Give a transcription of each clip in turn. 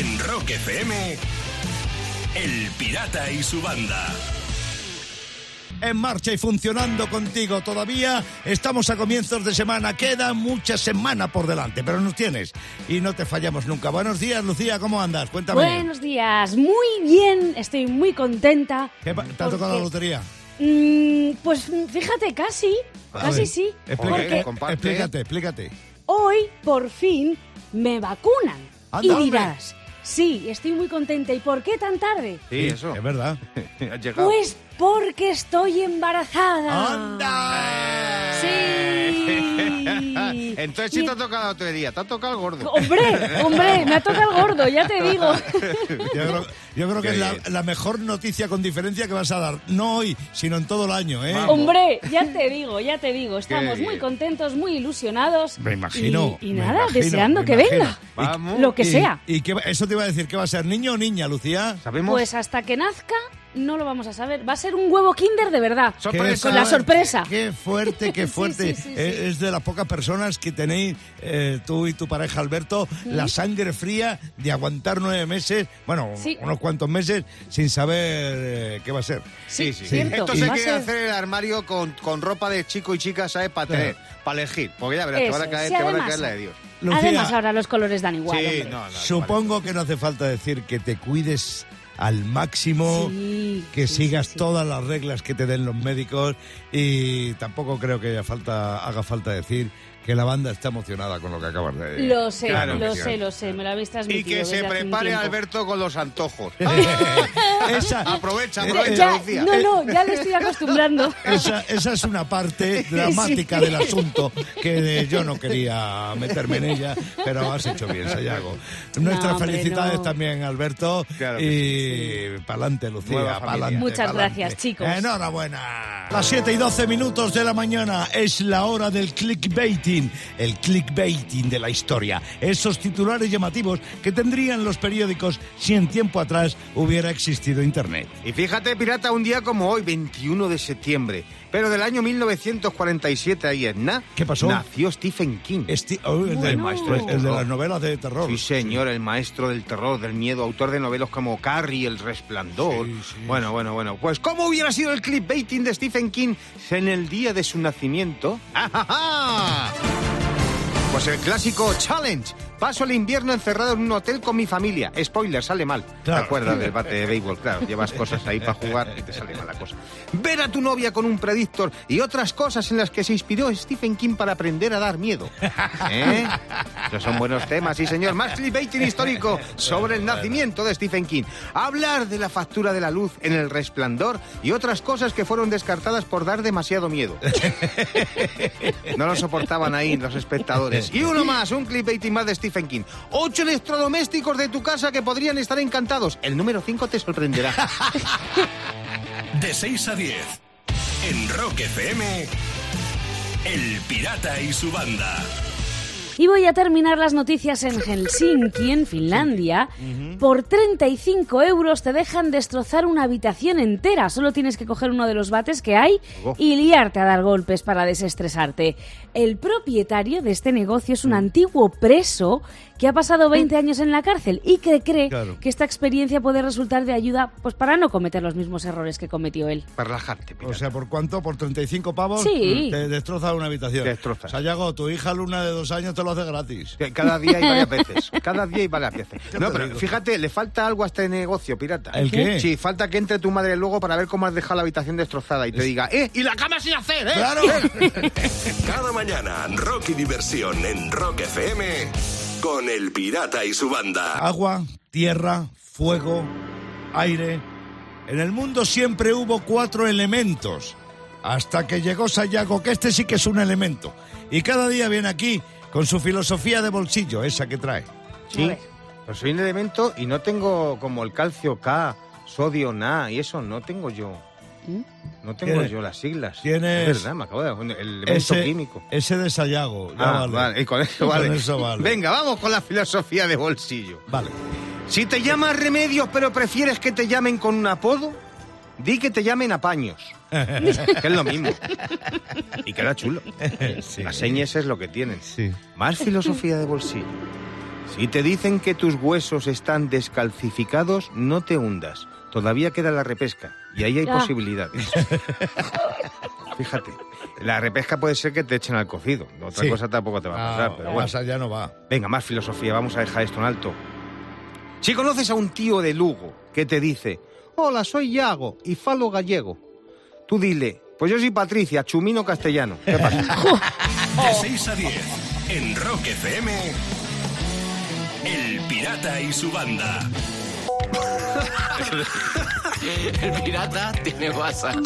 En Rock FM, El Pirata y su banda. en marcha y funcionando contigo todavía. Estamos a comienzos de semana, queda mucha semana por delante, pero nos tienes y no te fallamos nunca. Buenos días, Lucía, ¿cómo andas? Cuéntame. Buenos días, muy bien, estoy muy contenta. ¿Qué ¿Te ha tocado la lotería? Mm, pues fíjate, casi, A casi ver, sí. explica- Porque comparte. Explícate, explícate. hoy por fin me vacunan. Anda, y hombre. dirás, sí, estoy muy contenta. ¿Y por qué tan tarde? Sí, eso. Es verdad. Has llegado. Pues porque estoy embarazada. ¡Anda! Sí. Entonces sí Y- te ha tocado la lotería, te ha tocado el gordo. Hombre, hombre, me ha tocado el gordo, ya te digo. Yo creo, yo creo que es la, mejor noticia con diferencia que vas a dar. No hoy, sino en todo el año, ¿eh? Vamos. Hombre, ya te digo, ya te digo, estamos muy contentos, muy ilusionados. Me imagino. Y, nada, imagino, deseando que imagino. venga. Vamos. Lo que y- sea. ¿Y qué eso te iba a decir? ¿Qué va a ser, niño o niña, Lucía? ¿Sabemos? Pues hasta que nazca no lo vamos a saber. Va a ser un huevo kinder de verdad. Sorpresa. Con la sorpresa. Qué fuerte, qué fuerte. sí, sí, sí. Eh, Es de las pocas personas que tenéis, eh, tú y tu pareja Alberto, la sangre fría de aguantar nueve meses, bueno, Sí. unos cuantos meses, sin saber eh, qué va a ser. Sí, sí. cierto. Esto se quiere ser- hacer el armario con, con ropa de chico y chica, ¿sabes? Para tener, para elegir. Porque ya verás, te Eso van a es. caer, Sí, te van a además- caer la de Dios. Lucía, Además, ahora los colores dan igual. no, no. supongo que no hace falta decir que te cuides al máximo. Sí, que sí, sigas sí, todas las reglas que te den los médicos y tampoco creo que haya falta, haga falta decir que la banda está emocionada con lo que acabas de Lo sé, Claro lo sí. sé, lo sé. Me lo habéis Y transmitido. que se prepare. Alberto con los antojos. esa, Aprovecha, aprovecha, Ya, Lucía. no, no, ya le estoy acostumbrando. esa, esa es una parte dramática Sí. del asunto que eh, yo no quería meterme en ella, pero has hecho bien, Sayago. Nuestras hombre, felicidades no. también, Alberto. Claro y pa'lante, Lucía, pa'lante. Muchas pa'lante. gracias, chicos. Enhorabuena. Las 7 y 12 minutos de la mañana es la hora del el clickbaiting de la historia. Esos titulares llamativos que tendrían los periódicos si en tiempo atrás hubiera existido Internet. Y fíjate, pirata, un día como hoy, 21 de septiembre, pero del año 1947 ahí en Na, ¿Qué pasó? nació Stephen King. Esti- oh, el, del- Bueno. el de las novelas de terror. Sí, señor, el maestro del terror, del miedo, autor de novelas como Carrie, El Resplandor. Sí, sí. Bueno, bueno, bueno. Pues, ¿cómo hubiera sido el clickbaiting de Stephen King en el día de su nacimiento? ¡Ajaja! Pues el clásico challenge. Paso el invierno encerrado en un hotel con mi familia. Spoiler, sale mal. Claro. ¿Te acuerdas del bate de béisbol? Claro, llevas cosas ahí para jugar y te sale mal la cosa. Ver a tu novia con un predictor y otras cosas en las que se inspiró Stephen King para aprender a dar miedo. ¿Eh? Esos son buenos temas, sí señor. Más clickbaiting histórico sobre el nacimiento de Stephen King. Hablar de la factura de la luz en el resplandor y otras cosas que fueron descartadas por dar demasiado miedo. No lo soportaban ahí los espectadores. Y uno más, un clickbaiting más de Stephen King. Ocho electrodomésticos de tu casa que podrían estar encantados. El número 5 te sorprenderá. De 6 a 10. En Rock FM, El Pirata y su banda. Y voy a terminar las noticias en Helsinki, en Finlandia. Por 35 euros te dejan destrozar una habitación entera. Solo tienes que coger uno de los bates que hay y liarte a dar golpes para desestresarte. El propietario de este negocio es un antiguo preso que ha pasado 20 años en la cárcel y que cree Claro. que esta experiencia puede resultar de ayuda pues para no cometer los mismos errores que cometió él. Para relajarte, pirata. O sea, ¿por cuánto? ¿Por 35 pavos? Sí. Te destroza una habitación. Destroza. Sayago, tu hija Luna de dos años te lo hace gratis. Que Cada día y varias veces. Cada día y varias veces. No, te pero digo. fíjate, le falta algo a este negocio, pirata. ¿El qué? Sí, falta que entre tu madre luego para ver cómo has dejado la habitación destrozada y te diga, ¡eh! ¡Y la cama sin hacer, eh! ¡Claro! Cada mañana, rock y diversión en Rock FM con El Pirata y su banda. Agua, tierra, fuego, aire. En el mundo siempre hubo cuatro elementos. Hasta que llegó Sayago, que este sí que es un elemento. Y cada día viene aquí con su filosofía de bolsillo, esa que trae. Sí, pues soy un elemento y no tengo como el calcio K, sodio Na y eso no tengo yo. ¿Mm? No tengo Tienes- yo las siglas. tienes- Es verdad, me acabo de... El elemento Ese, químico. ese de Sayago. ya Ah, vale. vale. y con eso Con vale. eso vale. Venga, vamos con la filosofía de bolsillo. Vale. Si te llamas Remedios pero prefieres que te llamen con un apodo, di que te llamen Apaños. que es lo mismo. Y queda chulo. Sí. Las señas es lo que tienen. Sí. Más filosofía de bolsillo. Si te dicen que tus huesos están descalcificados, no te hundas. Todavía queda la repesca y ahí hay Ah. posibilidades. Fíjate, la repesca puede ser que te echen al cocido. Otra Sí. cosa tampoco te va a pasar, Ah, pero bueno. más allá no va. Venga, más filosofía, vamos a dejar esto en alto. Si conoces a un tío de Lugo que te dice, hola, soy Yago y falo gallego, tú dile, pues yo soy Patricia, chumino castellano. ¿Qué pasa? De 6 a 10 en Rock FM. El Pirata y su banda. El pirata tiene WhatsApp.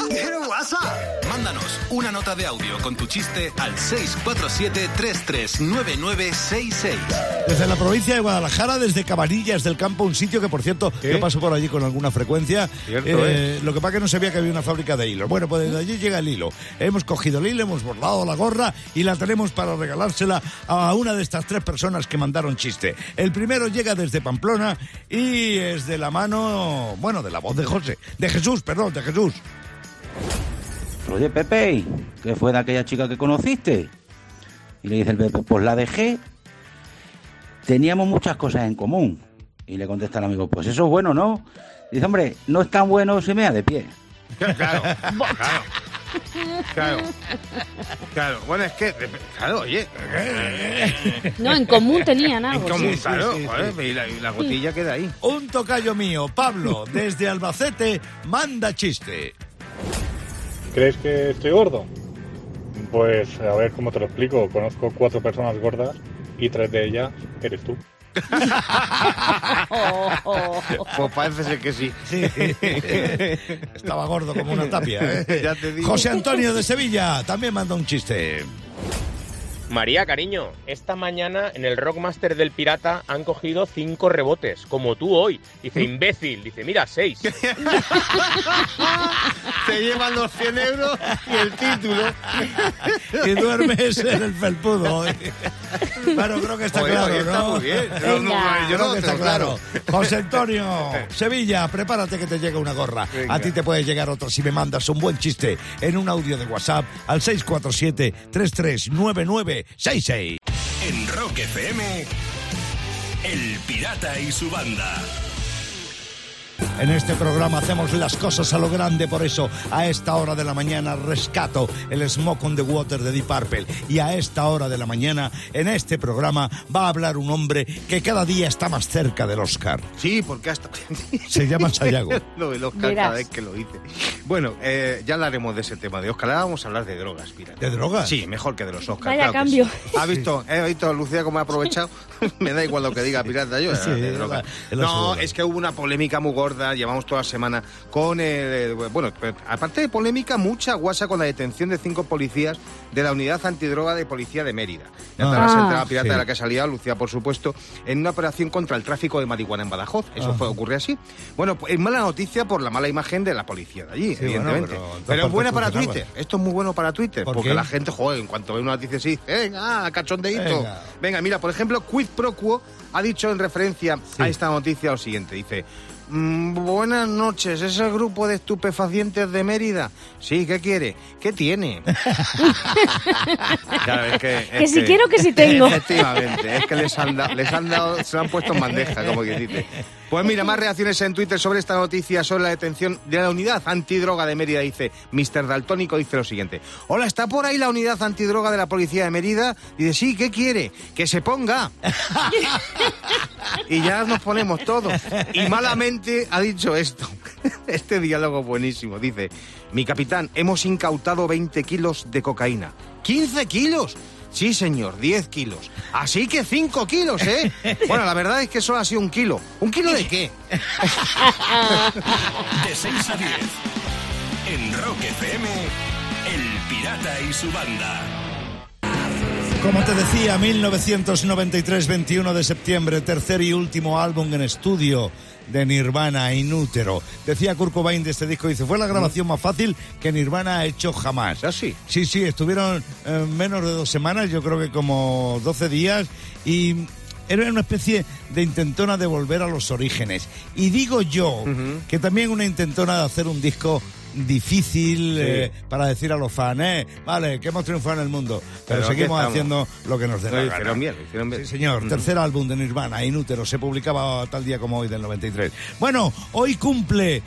Mándanos una nota de audio con tu chiste al 647-339966. Desde la provincia de Guadalajara, desde Cabanillas del Campo, un sitio que, por cierto, ¿Qué? yo paso por allí con alguna frecuencia. Cierto, Eh, Lo que pasa que no sabía que había una fábrica de hilos. Bueno, pues desde allí llega el hilo. Hemos cogido el hilo, hemos bordado la gorra y la tenemos para regalársela a una de estas tres personas que mandaron chiste. El primero llega desde Pamplona y es de la mano, bueno, de la voz de José, de Jesús, perdón, de Jesús. Oye, Pepe, ¿qué fue de aquella chica que conociste? Y le dice el Pepe, pues la dejé. Teníamos muchas cosas en común. Y le contesta el amigo, pues eso es bueno, ¿no? Dice, hombre, no es tan bueno si mea de pie. Claro, claro, claro. Claro, bueno, es que, claro, oye. No, en común tenían En algo. común, sí. claro, sí, sí. joder, Y, la, y la gotilla queda ahí. Un tocayo mío, Pablo, desde Albacete, manda chiste. ¿Crees que estoy gordo? Pues a ver cómo te lo explico. Conozco cuatro personas gordas y tres de ellas eres tú. Pues parece ser que sí. Estaba gordo como una tapia. ¿eh? Ya te digo. José Antonio de Sevilla también manda un chiste. María, cariño, esta mañana en el Rockmaster del Pirata han cogido cinco rebotes, como tú hoy. Dice, imbécil. Dice, mira, seis. Te llevan los 100 euros y el título. Y duermes en el felpudo. Bueno, creo que está claro, oye, está ¿no? muy bien. Venga. No, yo Creo no que está claro. José Antonio, Sevilla, prepárate que te llega una gorra. Venga. A ti te puede llegar otra si me mandas un buen chiste en un audio de WhatsApp al 647-339966. En Rock FM. El Pirata y su banda. En este programa hacemos las cosas a lo grande, por eso a esta hora de la mañana rescato el Smoke on the Water de Deep Purple y a esta hora de la mañana en este programa va a hablar un hombre que cada día está más cerca del Oscar. Sí, porque hasta... Se llama Sayago. Lo del Oscar Verás. cada vez que lo dice. Bueno, eh, ya hablaremos de ese tema de Oscar. Ahora vamos a hablar de drogas, mira. ¿De drogas? Sí, mejor que de los Oscars. Vaya claro cambio. sí. ¿Ha visto? ¿He visto a Lucía cómo ha aprovechado? Me da igual lo que diga Pirata, yo Sí, de drogas. No, es que hubo una polémica muy gorda, llevamos toda la semana con el... eh, Bueno, aparte de polémica, mucha guasa con la detención de cinco policías de la unidad antidroga de policía de Mérida. Ya Ah. habrás enterado, Pirata, Sí. de la que salido, Lucía, por supuesto, en una operación contra el tráfico de marihuana en Badajoz. Eso Ajá. fue, ocurre así. Bueno, pues es mala noticia por la mala imagen de la policía de allí, Sí, evidentemente. bueno, pero es buena para. Twitter. Esto es muy bueno para Twitter, ¿Por porque qué? la gente, joder, en cuanto ve una noticia así, venga, cachondeíto. Venga. Venga. mira, por ejemplo, Quid Pro Quo ha dicho en referencia a esta noticia lo siguiente, dice... "Mm, buenas noches, ¿es el grupo de estupefacientes de Mérida? Sí, ¿qué quiere? ¿Qué tiene? Claro, es que, es Que si quiero, que si tengo. Efectivamente, es que les han, da- les han dado, se han puesto en bandeja, como que dice. Pues mira, más reacciones en Twitter sobre esta noticia, sobre la detención de la unidad antidroga de Mérida, dice Mr. Daltónico, dice lo siguiente. Hola, ¿está por ahí la unidad antidroga de la policía de Mérida? Dice, sí, ¿qué quiere? Que se ponga. y ya nos ponemos todos. Y malamente ha dicho esto. Este diálogo buenísimo. Dice, mi capitán, hemos incautado 20 kilos de cocaína. ¿15 kilos? Sí, señor, 10 kilos. Así que 5 kilos, ¿eh? Bueno, la verdad es que solo ha sido un kilo. ¿Un kilo de qué? De 6 a 10. En Rock FM. El Pirata y su banda. Como te decía, 1993, 21 de septiembre, tercer y último álbum en estudio de Nirvana, Inútero. Decía Kurt Cobain de este disco, dice, fue la grabación más fácil que Nirvana ha hecho jamás. ¿Ah, sí? Sí, sí, estuvieron eh, menos de dos semanas, yo creo que como 12 días, y era una especie de intentona de volver a los orígenes. Y digo yo que también una intentona de hacer un disco difícil eh, para decir a los fans, eh, vale, que hemos triunfado en el mundo, pero, seguimos haciendo lo que nos dé la gana. bien, bien. Sí, señor. Tercer álbum de Nirvana, Inútero, se publicaba tal día como hoy del 93. Bueno, hoy cumple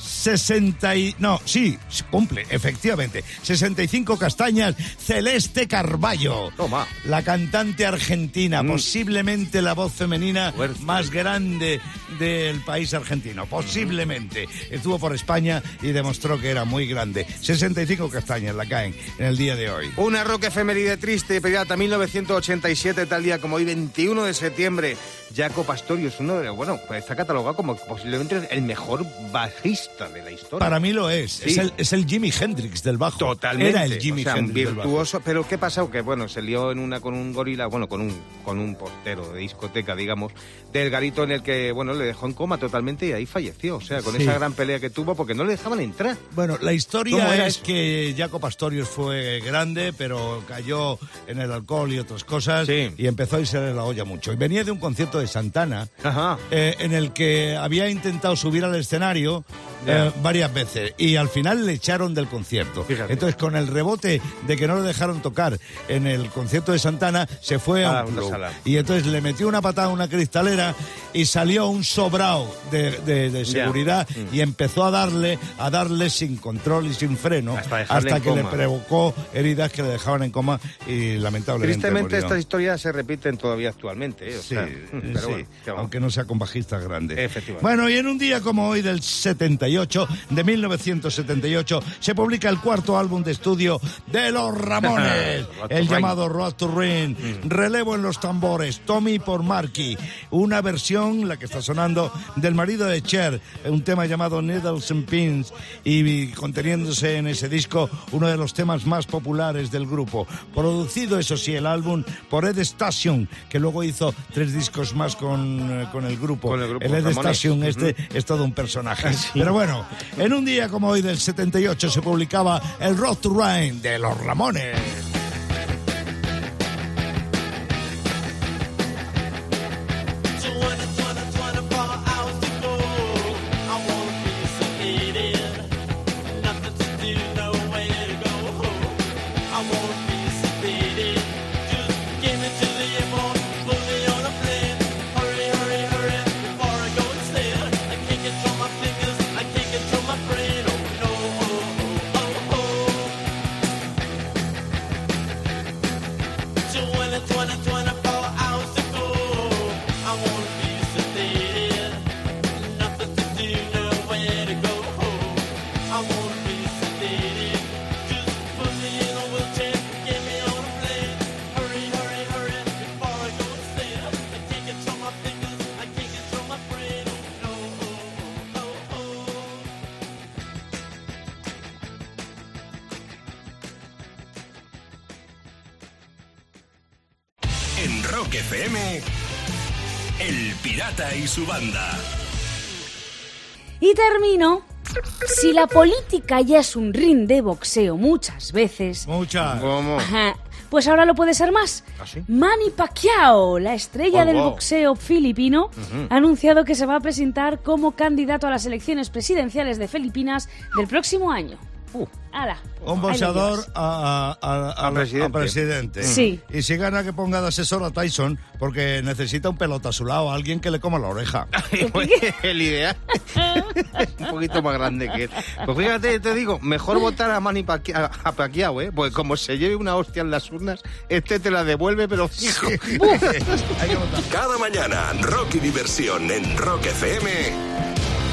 60 y... No, sí, cumple, efectivamente. 65 castañas, Celeste Carballo. Toma. La cantante argentina, posiblemente la voz femenina Fuerte. más grande del país argentino. Posiblemente. Estuvo por España y demostró que era muy grande. 65 castañas la caen en el día de hoy. Una rock efeméride triste, pirata 1987, tal día como hoy, 21 de septiembre. Jaco Pastorius, uno de bueno, pues está catalogado como posiblemente el mejor bajista de la historia. Para mí lo es. Sí. Es, el, es el Jimi Hendrix del bajo. Totalmente. Era el Jimi o sea, un Hendrix del bajo. virtuoso. Pero ¿qué pasó? Que bueno, se lió en una con un gorila, bueno, con un con un portero de discoteca, digamos, del garito en el que, bueno, le dejó en coma totalmente y ahí falleció. O sea, con Sí. esa gran pelea que tuvo porque no le dejaban entrar. Bueno, la ¿Cómo historia es eso? que Jaco Pastorius fue grande, pero cayó en el alcohol y otras cosas Sí. y empezó a irse de la olla mucho. Y venía de un concierto de Santana Ajá. eh, en el que había intentado subir al escenario Eh, varias veces y al final le echaron del concierto. Fíjate. Entonces, con el rebote de que no le dejaron tocar en el concierto de Santana, se fue a Ah, un una club. sala. Y entonces le metió una patada a una cristalera y salió un sobrao de, de- de Ya. seguridad y empezó a darle, a darle sin control y sin freno Hasta que le provocó heridas que le dejaban en coma y lamentablemente Tristemente murió. estas historias se repiten todavía actualmente. ¿eh? O Sí, aunque no sea con bajistas grandes. Efectivamente. Bueno, y en un día como hoy del 78, de 1978, se publica el cuarto álbum de estudio de Los Ramones, el llamado Road to Rain. Relevo en los tambores, Tommy por Marky, una versión, la que está sonando, del marido de Cher, un tema llamado Needles and Pins, y conteniéndose en ese disco uno de los temas más populares del grupo. Producido, eso sí, el álbum por Ed Station, que luego hizo tres discos más con, eh, con el grupo. Con el grupo Ed Ramones. Station este es todo un personaje. Pero bueno, en un día como hoy del 78 se publicaba el Road to de los Ramones. En Rock FM, El Pirata y su banda. Y termino. Si la política ya es un ring de boxeo muchas veces, Muchas. ¿Cómo? Ajá. Pues ahora lo puede ser más. ¿Ah, sí? Manny Pacquiao, la estrella Oh, del wow. boxeo filipino, ha anunciado que se va a presentar como candidato a las elecciones presidenciales de Filipinas del próximo año. Uh. Ala, Un boxeador a, a- a- A presidente. a presidente. Sí. Y si gana que ponga de asesor a Tyson, porque necesita un pelota a su lado, alguien que le coma la oreja. el ideal. un poquito más grande que él. Pues fíjate, te digo, mejor votar a Manny Pacquiao, a Pacquiao, ¿eh? Porque como se lleve una hostia en las urnas, este te la devuelve, pero fijo. Hay que votar. Cada mañana, rock y diversión en Rock FM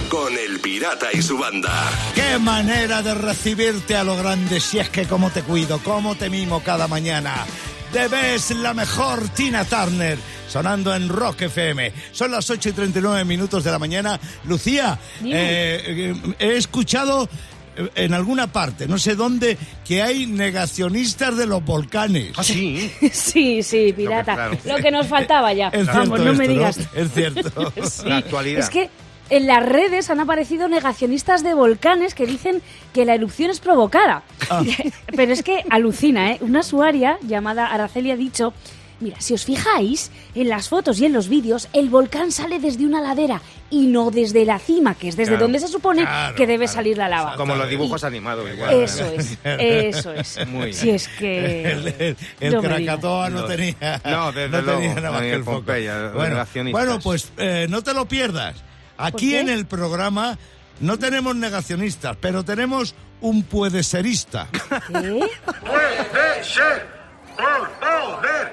con El Pirata y su banda. ¡Qué manera de recibirte a lo grande! Si es que cómo te cuido, cómo te mimo cada mañana. Debes la mejor Tina Turner sonando en Rock FM. Son las 8 y 39 minutos de la mañana. Lucía, eh, eh, he escuchado eh, en alguna parte, no sé dónde, que hay negacionistas de los volcanes. Ah, sí. Sí, sí, pirata. claro. Lo que nos faltaba ya. Es Vamos, no me digas. Es cierto. Sí. La actualidad. Es que en las redes han aparecido negacionistas de volcanes que dicen que la erupción es provocada. Ah. Pero es que alucina, ¿eh? Una usuaria llamada Araceli ha dicho Mira, si os fijáis, en las fotos y en los vídeos, el volcán sale desde una ladera y no desde la cima, que es desde Claro. donde se supone Claro, que debe claro. salir la lava. Como los dibujos animados, igual. Eso es, eso es. Muy Si es que... El, el- el no Krakatoa no, tenía, No, desde no tenía luego, nada más que el. Pompeya, Bueno, bueno, pues eh, no te lo pierdas. Aquí en el programa no tenemos negacionistas, pero tenemos un puede serista. ¿Qué?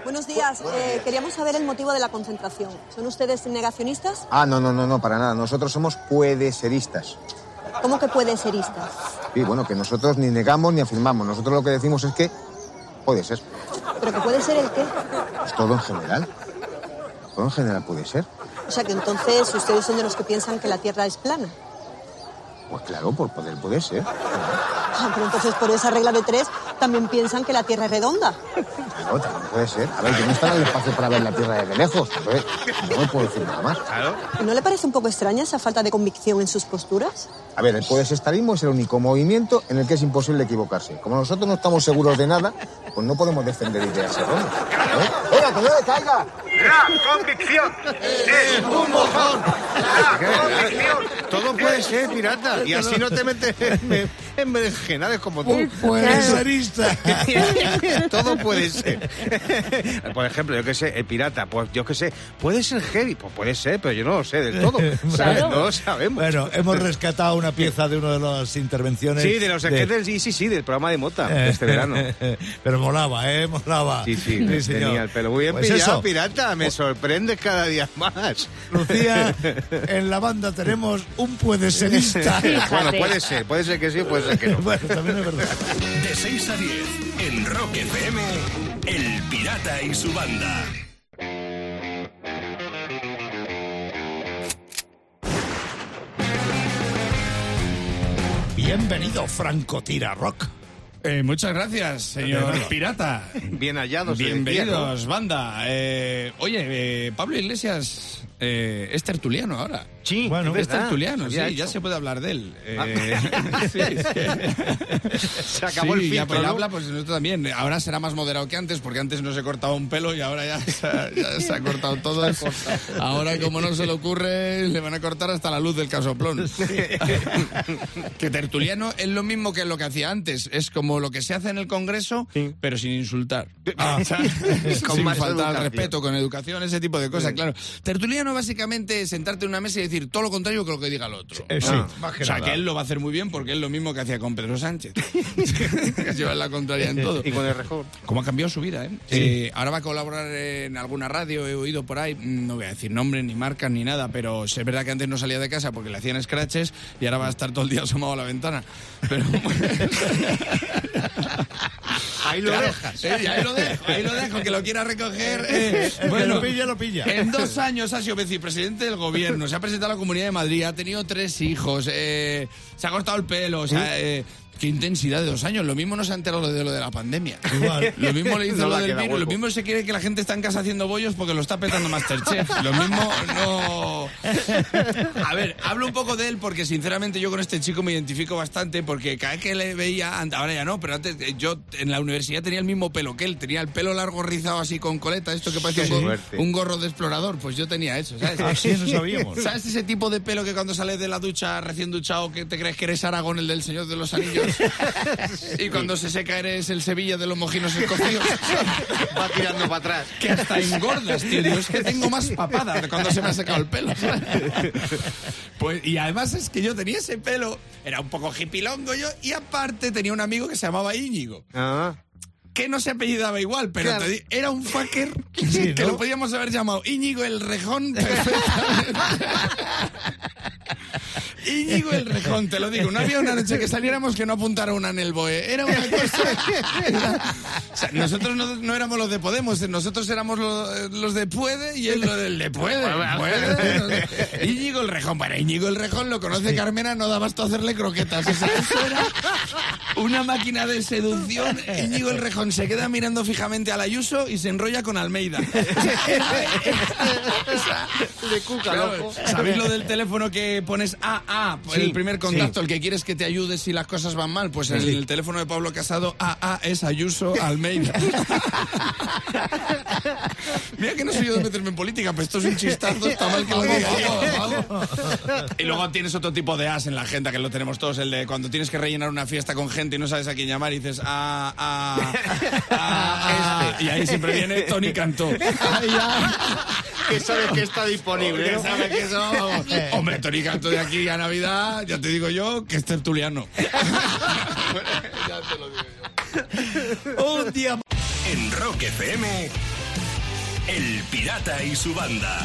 Buenos días. Eh, queríamos saber el motivo de la concentración. ¿Son ustedes negacionistas? Ah, no, no, no, no, para nada. Nosotros somos puedeseristas. ¿Cómo que pueden seristas? Y bueno, que nosotros ni negamos ni afirmamos. Nosotros lo que decimos es que puede ser. ¿Pero que puede ser el qué? Pues todo en general. Todo en general puede ser. O sea que entonces ustedes son de los que piensan que la Tierra es plana. Pues claro, por poder puede ser. Ah, pero entonces por esa regla de tres también piensan que la Tierra es redonda. Claro, también puede ser. A ver, que no está en el espacio para ver la Tierra desde lejos. Entonces, no me puedo decir nada más. Claro. ¿Y ¿No le parece un poco extraña esa falta de convicción en sus posturas? A ver, el podesestarismo es el único movimiento en el que es imposible equivocarse. Como nosotros no estamos seguros de nada, pues no podemos defender ideas erróneas. ¿Eh? ¡Oiga, que no le caiga! La convicción es un mojón. Todo puede ser, pirata. Y así no te metes en, en berenjenales como tú. Puede serista. Todo puede ser. Por ejemplo, yo que sé, el pirata, pues yo que sé, puede ser heavy, pues puede ser, pero yo no lo sé del todo. No lo sabemos. Bueno, hemos rescatado una pieza de una de las intervenciones. sí, de los sketches, sí, sí, sí, del programa de Mota de este verano. Pero molaba, ¿eh? Molaba. Sí, sí, señor. tenía el pelo muy bien Pues pillado, eso, pirata. Me sorprendes cada día más. Lucía, en la banda tenemos un puede serista. bueno, puede ser, puede ser que sí, puede ser que no. bueno, también es verdad. De 6 a 10 en Rock FM, El Pirata y su banda. Bienvenido, Franco Tira Rock. Eh, muchas gracias, señor Pirata. Bien hallados. Bienvenidos, banda. Eh, oye, eh, Pablo Iglesias eh, es tertuliano ahora. Sí, Bueno, es tertuliano, sí, había ya hecho. se puede hablar de él. Eh, sí, Se acabó el Sí, ya filtro, pues ¿no? habla, pues nosotros también. Ahora será más moderado que antes, porque antes no se cortaba un pelo y ahora ya se ha, ya se ha cortado todo. Ahora, como no se le ocurre, le van a cortar hasta la luz del casoplón. que tertuliano es lo mismo que lo que hacía antes. Es como lo que se hace en el Congreso, pero sin insultar. ¿Sabes? Con sin más faltar al educación. respeto, con educación, ese tipo de cosas, claro. Tertuliano básicamente es sentarte en una mesa y decir todo lo contrario que lo que diga el otro. Eh, sí, Ah. más que o sea, nada. que él lo va a hacer muy bien porque es lo mismo que hacía con Pedro Sánchez. que lleva la contraria en todo. Y con el rejón. ¿Cómo ha cambiado su vida, eh? Eh, ahora va a colaborar en alguna radio, he oído por ahí, no voy a decir nombres, ni marcas, ni nada, pero es verdad que antes no salía de casa porque le hacían scratches y ahora va a estar todo el día asomado a la ventana. Pero Ahí lo dejas. eh, ahí lo dejo, ahí lo dejo, que lo quiera recoger. eh, bueno, lo pilla, lo pilla. en dos años ha sido vicepresidente del gobierno, se ha presentado a la Comunidad de Madrid, ha tenido tres hijos, eh, se ha cortado el pelo, o sea, qué intensidad de dos años. Lo mismo no se ha enterado de lo de la pandemia. Igual. Lo mismo le hizo No lo del virus, lo mismo se quiere que la gente está en casa haciendo bollos porque lo está petando Masterchef. Lo mismo no... A ver, hablo un poco de él porque sinceramente yo con este chico me identifico bastante porque cada vez que le veía, ahora ya no, pero antes eh, yo en la universidad tenía el mismo pelo que él, tenía el pelo largo rizado así con coleta, esto que parece Qué un, un gorro de explorador, pues yo tenía eso, ¿sabes? Ah, sí, eso sabíamos. ¿Sabes ese tipo de pelo que cuando sales de la ducha recién duchado que te crees que eres Aragón, el del Señor de los Anillos? y cuando se seca eres el Sevilla de los mojinos escocidos. Va tirando para atrás. que hasta engordas, tío. Es que tengo más papada de cuando se me ha secado el pelo. Pues, y además es que yo tenía ese pelo, era un poco hipilongo yo, y aparte tenía un amigo que se llamaba Íñigo. Ah. Que no se apellidaba igual, pero Claro. te era un fucker Sí, que ¿no? lo podíamos haber llamado Íñigo el Rejón perfectamente. Íñigo el Rejón, te lo digo. No había una noche que saliéramos que no apuntara una en el BOE. Era una cosa... era- o sea, nosotros no, no éramos los de Podemos, nosotros éramos los, los de Puede y él lo del de Puede. Puede. Íñigo el Rejón. Bueno, Íñigo el Rejón lo conoce Carmena, no da basto hacerle croquetas. O sea, eso era una máquina de seducción. Íñigo el Rejón se queda mirando fijamente al Ayuso y se enrolla con Almeida. De cuca, loco. ¿Sabéis lo del teléfono que pones A, A Ah, pues Sí, el primer contacto, sí. el que quieres que te ayude si las cosas van mal. Pues el, Sí. el teléfono de Pablo Casado, AA es Ayuso Almeida. Mira que no soy yo de meterme en política, pero esto es un chistazo, está mal que lo diga. Y luego tienes otro tipo de as en la agenda que lo tenemos todos, el de cuando tienes que rellenar una fiesta con gente y no sabes a quién llamar y dices, ah, ah, ah, ah, y ahí siempre viene Tony Cantó. Que sabes que está disponible. ¿no? sabe que eso, vamos. Hombre, Tony Cantó de aquí a Navidad, ya te digo yo que es tertuliano. ya te lo digo yo. Un día En Rock FM, El Pirata y su banda.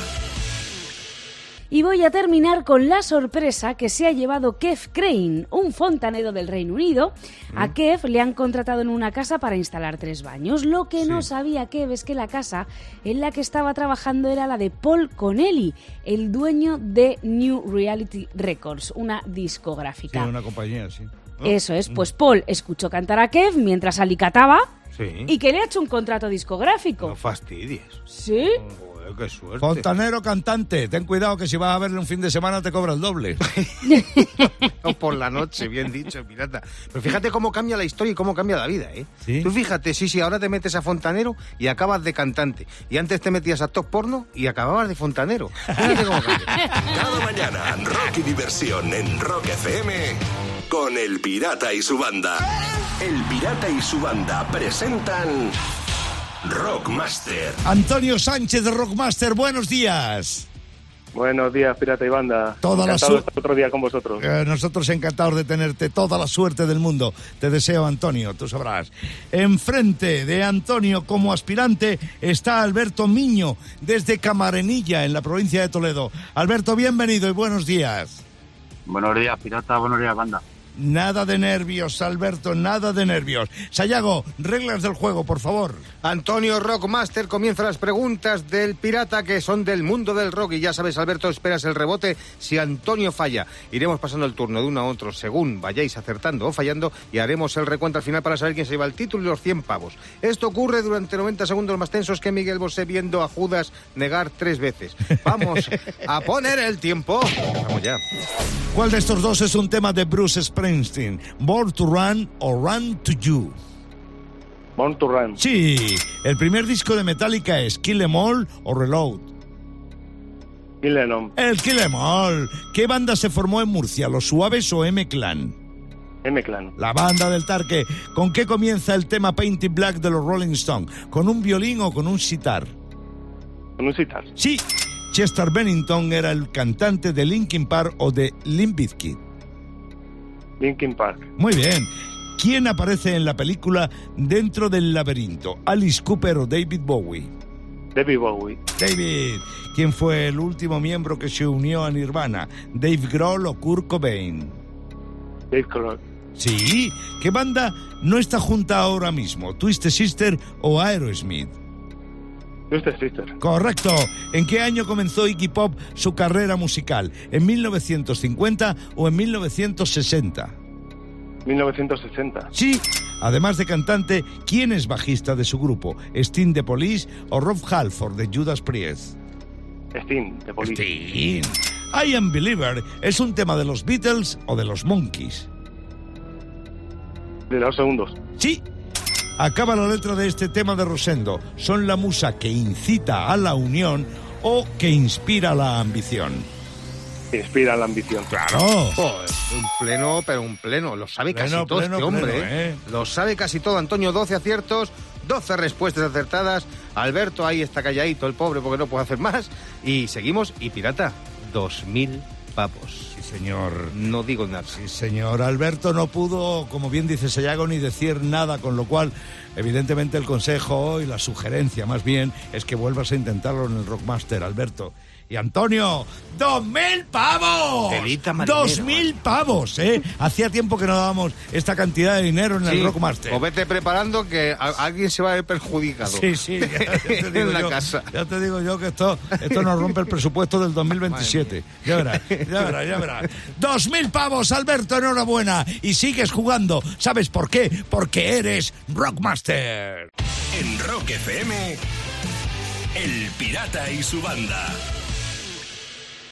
Y voy a terminar con la sorpresa que se ha llevado Kev Crane, un fontanero del Reino Unido. A Kev le han contratado en una casa para instalar tres baños. Lo que no sabía Kev es que la casa en la que estaba trabajando era la de Paul Connelly, el dueño de New Reality Records, una Sí, discográfica. una compañía, sí. Eso es, pues Paul escuchó cantar a Kev mientras alicataba Sí. y que le ha hecho un contrato discográfico. No fastidies. ¿Sí? Joder, qué suerte. Fontanero cantante, ten cuidado que si vas a verle un fin de semana te cobra el doble. O por la noche, bien dicho, pirata. Pero fíjate cómo cambia la historia y cómo cambia la vida, ¿eh? ¿Sí? Tú fíjate, sí, sí, ahora te metes a fontanero y acabas de cantante. Y antes te metías a top porno y acababas de fontanero. Fíjate cómo cambia. Cada mañana, rock y diversión en Rock FM con El Pirata y su banda. El Pirata y su banda presentan Rockmaster. Antonio Sánchez de Rockmaster, buenos días. Buenos días, Pirata y Banda. Toda la Encantado de su- estar otro día con vosotros. Eh, nosotros encantados de tenerte toda la suerte del mundo. Te deseo, Antonio, tú sabrás. Enfrente de Antonio como aspirante está Alberto Miño, desde Camarenilla, en la provincia de Toledo. Alberto, bienvenido y buenos días. Buenos días, pirata, buenos días, banda. Nada de nervios, Alberto, nada de nervios. Sayago, reglas del juego, por favor. Antonio Rockmaster comienza las preguntas del pirata que son del mundo del rock. Y ya sabes, Alberto, esperas el rebote si Antonio falla. Iremos pasando el turno de uno a otro según vayáis acertando o fallando y haremos el recuento al final para saber quién se lleva el título y los 100 pavos. Esto ocurre durante 90 segundos más tensos que Miguel Bosé viendo a Judas negar tres veces. Vamos a poner el tiempo. Vamos ya. ¿Cuál de estos dos es un tema de Bruce Springsteen? ¿Born to Run o Run to You? Born to Run. Sí, el primer disco de Metallica es Kill Em All o Reload. Bill Lennon. El Kill Em All. ¿Qué banda se formó en Murcia, Los Suaves o M-Clan? M-Clan. La banda del Tarque. ¿Con qué comienza el tema Painted Black de los Rolling Stones? ¿Con un violín o con un sitar? Con un sitar. Sí, Chester Bennington era el cantante de Linkin Park o de Limp Bizkit. Linkin Park. Muy bien. ¿Quién aparece en la película Dentro del laberinto? ¿Alice Cooper o David Bowie? David Bowie. David. ¿Quién fue el último miembro que se unió a Nirvana? ¿Dave Grohl o Kurt Cobain? Dave Grohl. Sí. ¿Qué banda no está junta ahora mismo? ¿Twisted Sister o Aerosmith? Sister. Correcto. ¿En qué año comenzó Iggy Pop su carrera musical? ¿En 1950 o en 1960? 1960. Sí. Además de cantante, ¿quién es bajista de su grupo? ¿Sting de Police o Rob Halford de Judas Priest? Sting, de Police. Sting. I Am Believer es un tema de los Beatles o de los Monkeys. De los segundos. Sí. Acaba la letra de este tema de Rosendo. Son la musa que incita a la unión o que inspira la ambición. Inspira la ambición. Claro. Joder, un pleno, pero un pleno. Lo sabe Pleno, casi todo pleno, este hombre. pleno, ¿eh? ¿eh? Lo sabe casi todo. Antonio, 12 aciertos, 12 respuestas acertadas. Alberto ahí está calladito, el pobre, porque no puede hacer más. Y seguimos. Y Pirata, 2.000 Sí, señor. No digo nada. Sí, señor. Alberto no pudo, como bien dice Sayago, ni decir nada, con lo cual, evidentemente, el consejo y la sugerencia, más bien, es que vuelvas a intentarlo en el Rockmaster, Alberto. Y Antonio, ¡dos mil pavos! ¡Dos mil pavos! ¿eh? Hacía tiempo que no dábamos esta cantidad de dinero en el Rockmaster. O vete preparando que a- alguien se va a ver perjudicado. Sí, sí, ya, ya te digo en la yo, casa. ya te digo yo que esto, esto nos rompe el presupuesto del 2027. Ya verás, ya verás, ya verás. Dos mil pavos, Alberto, enhorabuena. Y sigues jugando. ¿Sabes por qué? Porque eres Rockmaster. En Rock FM, El Pirata y su banda.